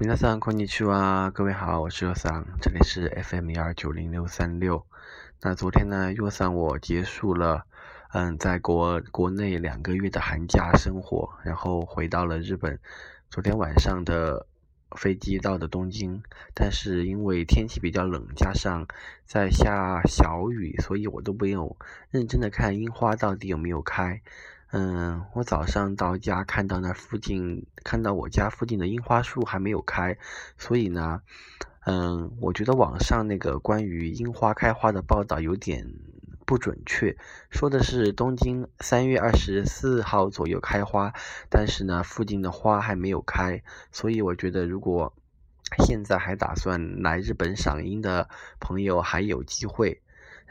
皆さんこんにちは，各位好，我是尤桑，这里是 FM 幺二九零六三六。那昨天呢，尤桑我结束了，嗯，在国国内两个月的寒假生活，然后回到了日本。昨天晚上的飞机到的东京，但是因为天气比较冷，加上在下小雨，所以我都没有认真的看樱花到底有没有开。 嗯，我早上到家看到那附近，看到我家附近的樱花树还没有开，所以呢，嗯，我觉得网上那个关于樱花开花的报道有点不准确，说的是东京三月二十四号左右开花，但是呢，附近的花还没有开，所以我觉得如果现在还打算来日本赏樱的朋友还有机会。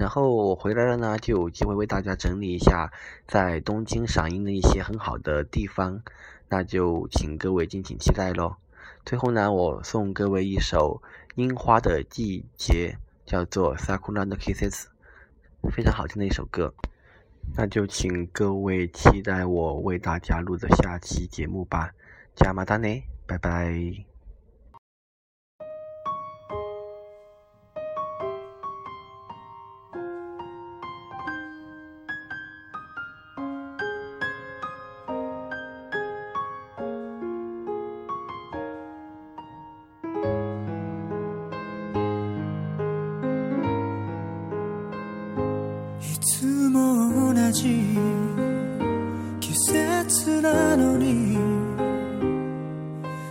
然后我回来了呢，就有机会为大家整理一下在东京赏樱的一些很好的地方，那就请各位敬请期待喽。最后呢，我送各位一首《樱花的季节》，叫做《Sakura no Kisses》，非常好听的一首歌。那就请各位期待我为大家录的下期节目吧。加马达呢，拜拜。つも同じ季節なのに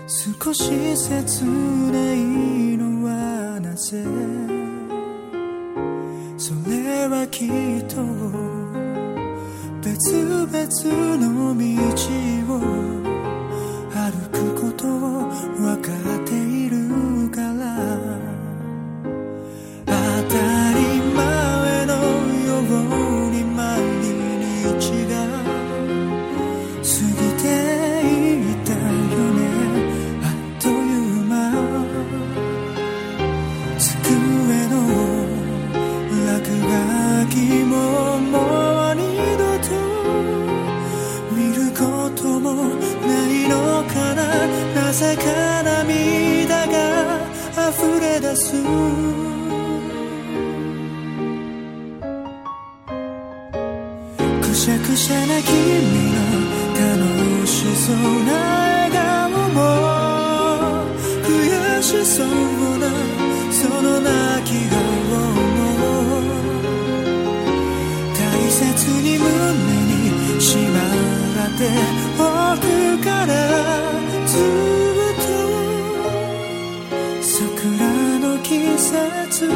少し切ないのはなぜ？それはきっと別々の道をぜか涙が溢れ出す。くしゃくしゃな君の楽しそうな笑顔も悔しそうなその泣き顔も大切に胸にしまって桜の季節。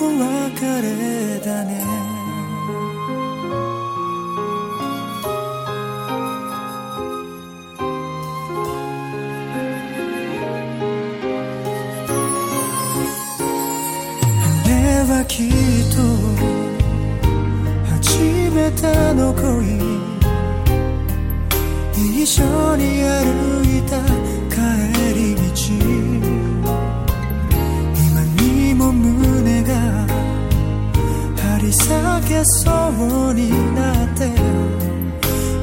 お別れだね。あれはきっと初めての恋。一緒に歩いた裂けそうになって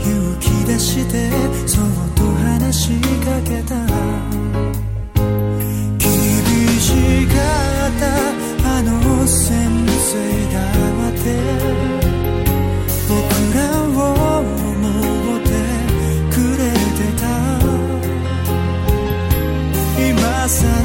勇気出してそっと話しかけた。厳しかったあの先生だって僕らを思ってくれてた。今さら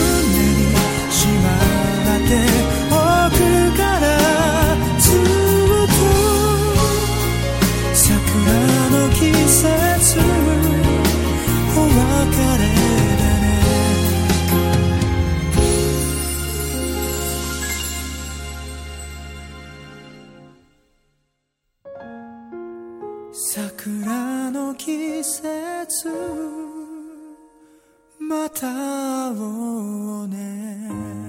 桜の季節また会おうね。